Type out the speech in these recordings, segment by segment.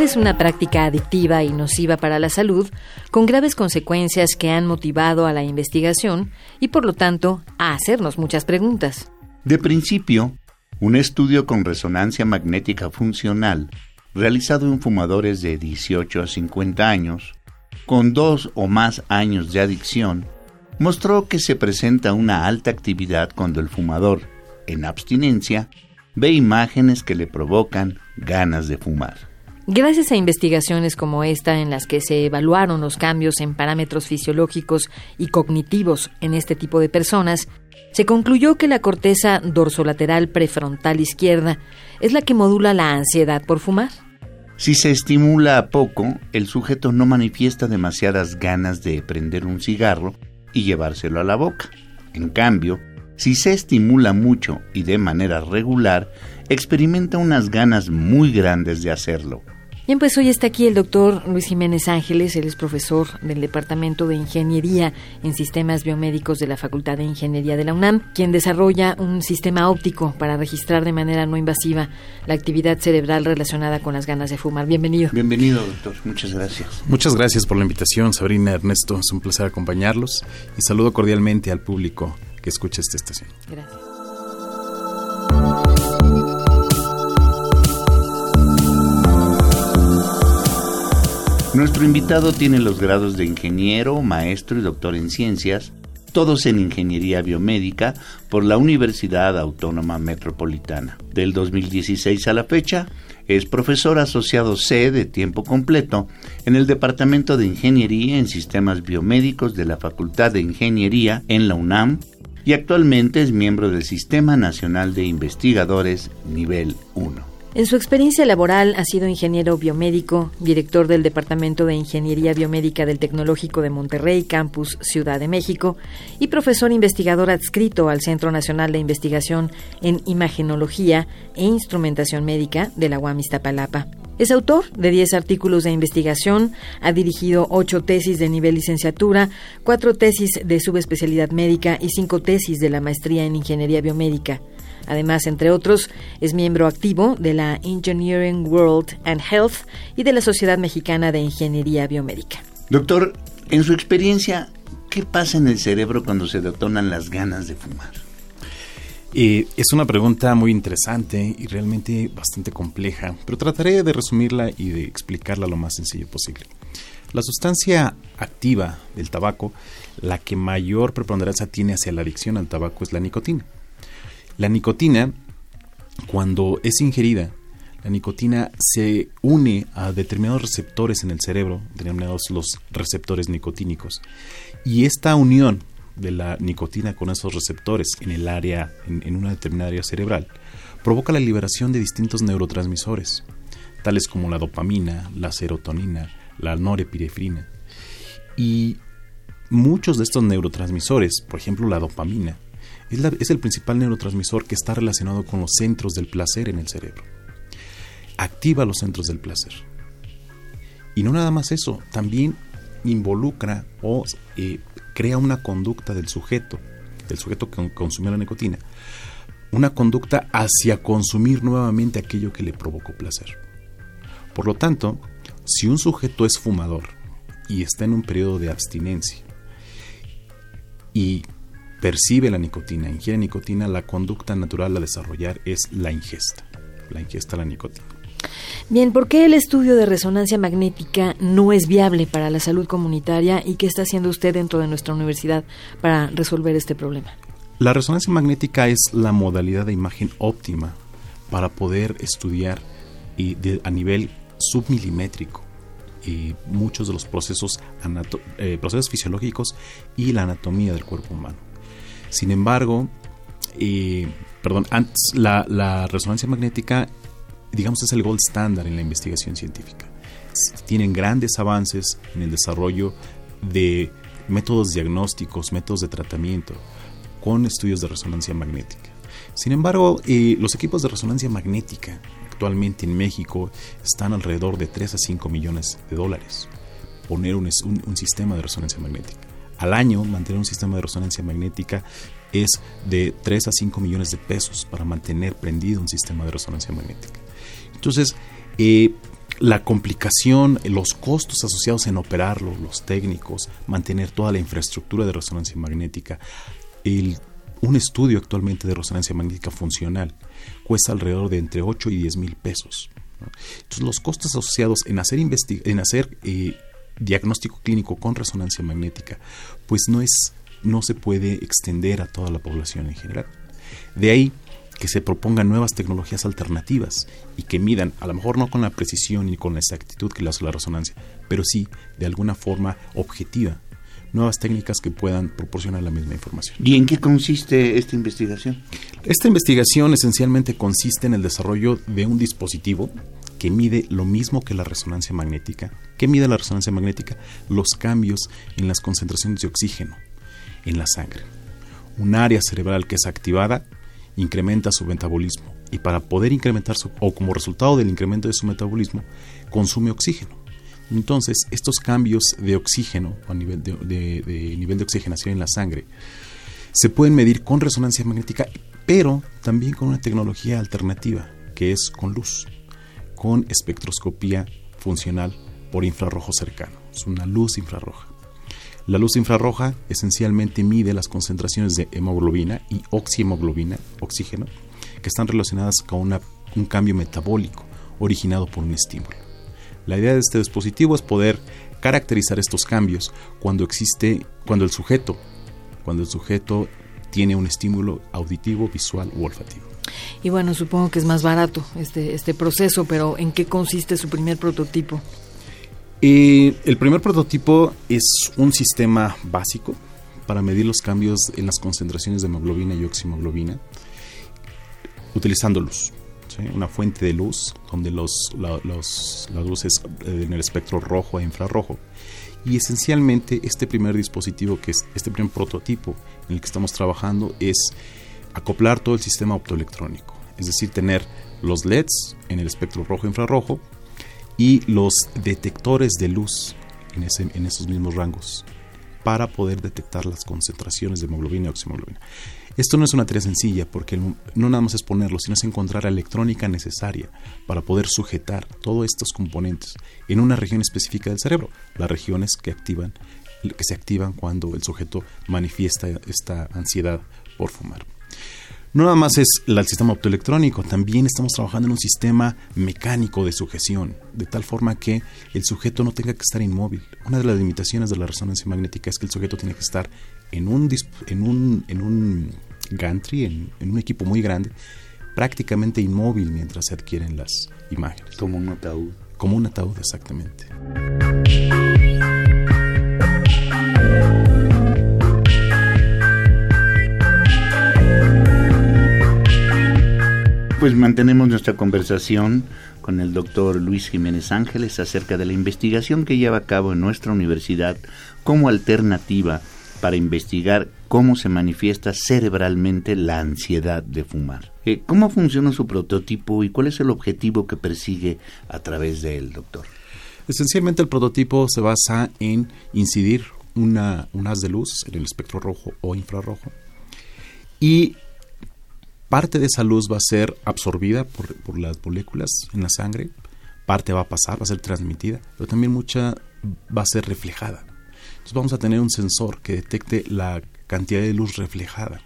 Es una práctica adictiva y nociva para la salud, con graves consecuencias que han motivado a la investigación y, por lo tanto, a hacernos muchas preguntas. De principio, un estudio con resonancia magnética funcional, realizado en fumadores de 18 a 50 años, con dos o más años de adicción, mostró que se presenta una alta actividad cuando el fumador, en abstinencia, ve imágenes que le provocan ganas de fumar. Gracias a investigaciones como esta en las que se evaluaron los cambios en parámetros fisiológicos y cognitivos en este tipo de personas, se concluyó que la corteza dorsolateral prefrontal izquierda es la que modula la ansiedad por fumar. Si se estimula poco, el sujeto no manifiesta demasiadas ganas de prender un cigarro y llevárselo a la boca. En cambio, si se estimula mucho y de manera regular, experimenta unas ganas muy grandes de hacerlo. Bien, pues hoy está aquí el doctor Luis Jiménez Ángeles, él es profesor del Departamento de Ingeniería en Sistemas Biomédicos de la Facultad de Ingeniería de la UNAM, quien desarrolla un sistema óptico para registrar de manera no invasiva la actividad cerebral relacionada con las ganas de fumar. Bienvenido. Bienvenido, doctor. Muchas gracias. Muchas gracias por la invitación, Sabrina Ernesto. Es un placer acompañarlos y saludo cordialmente al público que escucha esta estación. Gracias. Nuestro invitado tiene los grados de ingeniero, maestro y doctor en ciencias, todos en ingeniería biomédica por la Universidad Autónoma Metropolitana. Del 2016 a la fecha, es profesor asociado C de tiempo completo en el Departamento de Ingeniería en Sistemas Biomédicos de la Facultad de Ingeniería en la UNAM y actualmente es miembro del Sistema Nacional de Investigadores Nivel 1. En su experiencia laboral ha sido ingeniero biomédico, director del Departamento de Ingeniería Biomédica del Tecnológico de Monterrey, Campus Ciudad de México, y profesor investigador adscrito al Centro Nacional de Investigación en Imagenología e Instrumentación Médica de la UAM Iztapalapa. Es autor de 10 artículos de investigación, ha dirigido 8 tesis de nivel licenciatura, 4 tesis de subespecialidad médica y 5 tesis de la maestría en Ingeniería Biomédica. Además, entre otros, es miembro activo de la Engineering World and Health y de la Sociedad Mexicana de Ingeniería Biomédica. Doctor, en su experiencia, ¿qué pasa en el cerebro cuando se detonan las ganas de fumar? Eh, es una pregunta muy interesante y realmente bastante compleja, pero trataré de resumirla y de explicarla lo más sencillo posible. La sustancia activa del tabaco, la que mayor preponderancia tiene hacia la adicción al tabaco es la nicotina. La nicotina, cuando es ingerida, la nicotina se une a determinados receptores en el cerebro, denominados los receptores nicotínicos. Y esta unión de la nicotina con esos receptores en el área, en, una determinada área cerebral, provoca la liberación de distintos neurotransmisores, tales como la dopamina, la serotonina, la norepinefrina. Y muchos de estos neurotransmisores, por ejemplo la dopamina, es, el principal neurotransmisor que está relacionado con los centros del placer en el cerebro. Activa los centros del placer. Y no nada más eso, también involucra o eh, crea una conducta del sujeto, del sujeto que consumió la nicotina, una conducta hacia consumir nuevamente aquello que le provocó placer. Por lo tanto, si un sujeto es fumador y está en un periodo de abstinencia y percibe la nicotina, ingiere nicotina, la conducta natural a desarrollar es la ingesta, la ingesta de la nicotina. Bien, ¿por qué el estudio de resonancia magnética no es viable para la salud comunitaria y qué está haciendo usted dentro de nuestra universidad para resolver este problema? La resonancia magnética es la modalidad de imagen óptima para poder estudiar y a nivel submilimétrico y muchos de los procesos, eh, procesos fisiológicos y la anatomía del cuerpo humano. Sin embargo, perdón, antes la, resonancia magnética, digamos, es el gold standard en la investigación científica. Tienen grandes avances en el desarrollo de métodos diagnósticos, métodos de tratamiento con estudios de resonancia magnética. Sin embargo, los equipos de resonancia magnética actualmente en México están alrededor de 3 a 5 millones de dólares. Poner un sistema de resonancia magnética. Al año, mantener un sistema de resonancia magnética es de 3 a 5 millones de pesos para mantener prendido un sistema de resonancia magnética. Entonces, eh, la complicación, los costos asociados en operarlo, los técnicos, mantener toda la infraestructura de resonancia magnética, un estudio actualmente de resonancia magnética funcional cuesta alrededor de entre 8 y 10 mil pesos. Entonces, los costos asociados en hacer, en hacer eh, diagnóstico clínico con resonancia magnética, pues no es no se puede extender a toda la población en general. De ahí que se propongan nuevas tecnologías alternativas y que midan, a lo mejor no con la precisión y con la exactitud que le hace la resonancia, pero sí de alguna forma objetiva, nuevas técnicas que puedan proporcionar la misma información. ¿Y en qué consiste esta investigación? Esta investigación esencialmente consiste en el desarrollo de un dispositivo que mide lo mismo que la resonancia magnética. ¿Qué mide la resonancia magnética? Los cambios en las concentraciones de oxígeno en la sangre. Un área cerebral que es activada incrementa su metabolismo y para poder incrementar su, o como resultado del incremento de su metabolismo consume oxígeno. Entonces, estos cambios de oxígeno a nivel de, nivel de oxigenación en la sangre se pueden medir con resonancia magnética, pero también con una tecnología alternativa que es con luz, con espectroscopía funcional por infrarrojo cercano. Es una luz infrarroja. La luz infrarroja esencialmente mide las concentraciones de hemoglobina y oxihemoglobina, oxígeno, que están relacionadas con un cambio metabólico originado por un estímulo. La idea de este dispositivo es poder caracterizar estos cambios cuando existe, cuando el sujeto, cuando el sujeto tiene un estímulo auditivo, visual u olfativo. Y bueno, supongo que es más barato este, este proceso, pero ¿en qué consiste su primer prototipo? el primer prototipo es un sistema básico para medir los cambios en las concentraciones de hemoglobina y oximoglobina utilizando luz. Una fuente de luz donde los, la, los, las luces eh, en el espectro rojo e infrarrojo. Y esencialmente este primer dispositivo, que es este primer prototipo en el que estamos trabajando, es acoplar todo el sistema optoelectrónico. Es decir, tener los LEDs en el espectro rojo e infrarrojo y los detectores de luz en, ese, en esos mismos rangos para poder detectar las concentraciones de hemoglobina y oxihemoglobina. Esto no es una tarea sencilla porque no nada más es ponerlo, sino es encontrar la electrónica necesaria para poder sujetar todos estos componentes en una región específica del cerebro, las regiones que activan que se activan cuando el sujeto manifiesta esta ansiedad por fumar. No nada más es el sistema optoelectrónico, también estamos trabajando en un sistema mecánico de sujeción, de tal forma que el sujeto no tenga que estar inmóvil. Una de las limitaciones de la resonancia magnética es que el sujeto tiene que estar en un, en un, en un gantry, en, en un equipo muy grande, prácticamente inmóvil mientras se adquieren las imágenes. Como un ataúd. Como un ataúd, exactamente. Pues mantenemos nuestra conversación con el doctor Luis Jiménez Ángeles acerca de la investigación que lleva a cabo en nuestra universidad como alternativa para investigar cómo se manifiesta cerebralmente la ansiedad de fumar. Eh, ¿Cómo funciona su prototipo y cuál es el objetivo que persigue a través de él, doctor? Esencialmente el prototipo se basa en incidir una, un haz de luz en el espectro rojo o infrarrojo y Parte de esa luz va a ser absorbida por, las moléculas en la sangre, parte va a pasar, va a ser transmitida, pero también mucha va a ser reflejada. Entonces vamos a tener un sensor que detecte la cantidad de luz reflejada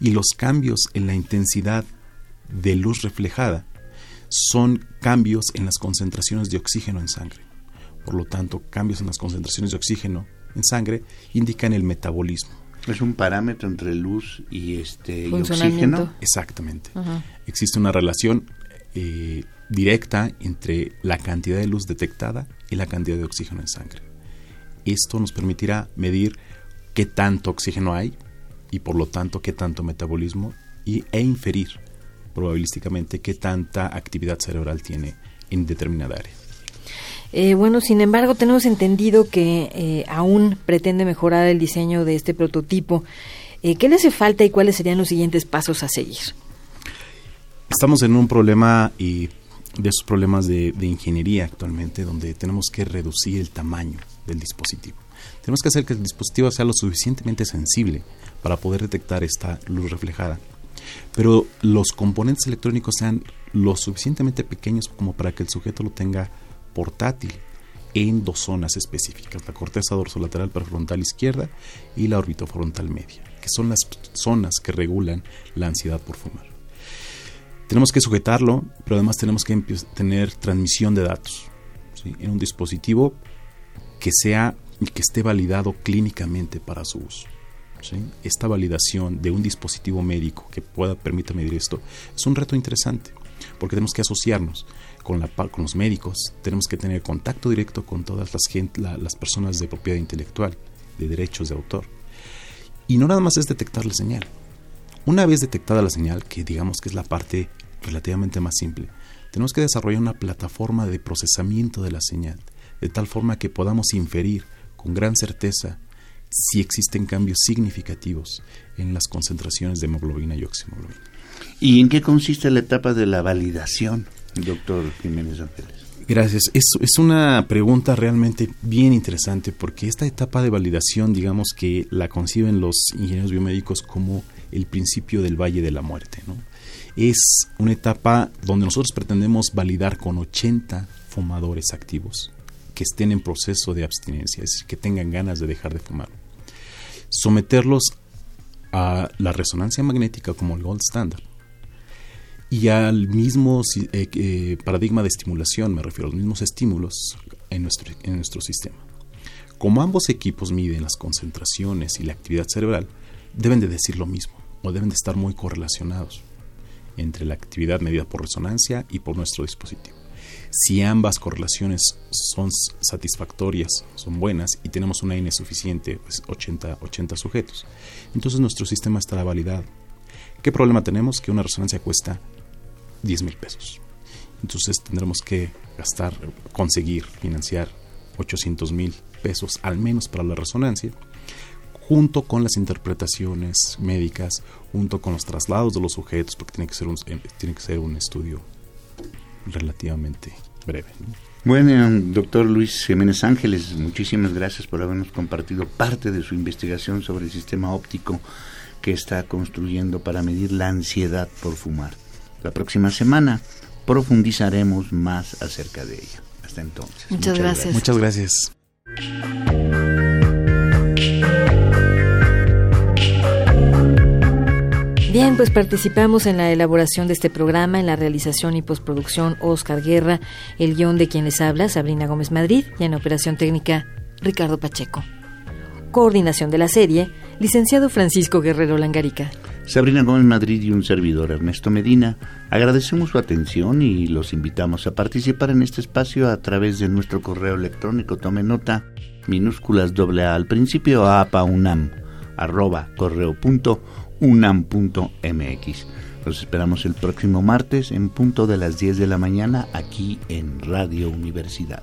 y los cambios en la intensidad de luz reflejada son cambios en las concentraciones de oxígeno en sangre. Por lo tanto, cambios en las concentraciones de oxígeno en sangre indican el metabolismo. Es un parámetro entre luz y este oxígeno. Exactamente. Existe una relación eh, directa entre la cantidad de luz detectada y la cantidad de oxígeno en sangre. Esto nos permitirá medir qué tanto oxígeno hay y por lo tanto qué tanto metabolismo y, e inferir probabilísticamente qué tanta actividad cerebral tiene en determinada área. Eh, bueno, sin embargo, tenemos entendido que eh, aún pretende mejorar el diseño de este prototipo. Eh, ¿Qué le hace falta y cuáles serían los siguientes pasos a seguir? Estamos en un problema y de esos problemas de, ingeniería actualmente, donde tenemos que reducir el tamaño del dispositivo. Tenemos que hacer que el dispositivo sea lo suficientemente sensible para poder detectar esta luz reflejada. Pero los componentes electrónicos sean lo suficientemente pequeños como para que el sujeto lo tenga portátil en dos zonas específicas, la corteza dorsolateral prefrontal izquierda y la orbitofrontal media, que son las zonas que regulan la ansiedad por fumar. Tenemos que sujetarlo, pero además tenemos que tener transmisión de datos en un dispositivo que sea y que esté validado clínicamente para su uso. Esta validación de un dispositivo médico que pueda permitir medir esto es un reto interesante, porque tenemos que asociarnos con, los médicos, tenemos que tener contacto directo con todas las, las personas de propiedad intelectual, de derechos de autor. Y no nada más es detectar la señal, una vez detectada la señal, que digamos que es la parte relativamente más simple, tenemos que desarrollar una plataforma de procesamiento de la señal, de tal forma que podamos inferir con gran certeza si existen cambios significativos en las concentraciones de hemoglobina y oxihemoglobina. ¿Y en qué consiste la etapa de la validación, doctor Jiménez Ángeles? Gracias. Es, es, una pregunta realmente bien interesante porque esta etapa de validación, digamos que la conciben los ingenieros biomédicos como el principio del Valle de la Muerte. ¿no? Es una etapa donde nosotros pretendemos validar con 80 fumadores activos que estén en proceso de abstinencia, es decir, que tengan ganas de dejar de fumar. Someterlos a la resonancia magnética como el gold standard y al mismo eh, eh, paradigma de estimulación, me refiero a los mismos estímulos en nuestro, en nuestro sistema. Como ambos equipos miden las concentraciones y la actividad cerebral, deben de decir lo mismo o deben de estar muy correlacionados entre la actividad medida por resonancia y por nuestro dispositivo. Si ambas correlaciones son satisfactorias, son buenas y tenemos una N suficiente, pues 80, 80 sujetos, entonces nuestro sistema estará validado. ¿Qué problema tenemos? Que una resonancia cuesta 10 mil pesos. Entonces tendremos que gastar, conseguir, financiar 800 mil pesos al menos para la resonancia junto con las interpretaciones médicas, junto con los traslados de los sujetos, porque tiene que ser un, eh, tiene que ser un estudio relativamente breve. Bueno, doctor Luis Jiménez Ángeles, muchísimas gracias por habernos compartido parte de su investigación sobre el sistema óptico que está construyendo para medir la ansiedad por fumar. La próxima semana profundizaremos más acerca de ella. Hasta entonces. Muchas, gracias. Muchas gracias. Bien, pues participamos en la elaboración de este programa, en la realización y postproducción Oscar Guerra, el guion de quien les habla, Sabrina Gómez Madrid, y en operación técnica, Ricardo Pacheco. Coordinación de la serie, licenciado Francisco Guerrero Langarica. Sabrina Gómez Madrid y un servidor Ernesto Medina, agradecemos su atención y los invitamos a participar en este espacio a través de nuestro correo electrónico. Tome nota, minúsculas doble A al principio, apaunam, arroba correo punto unam.mx. Los esperamos el próximo martes en punto de las 10 de la mañana aquí en Radio Universidad.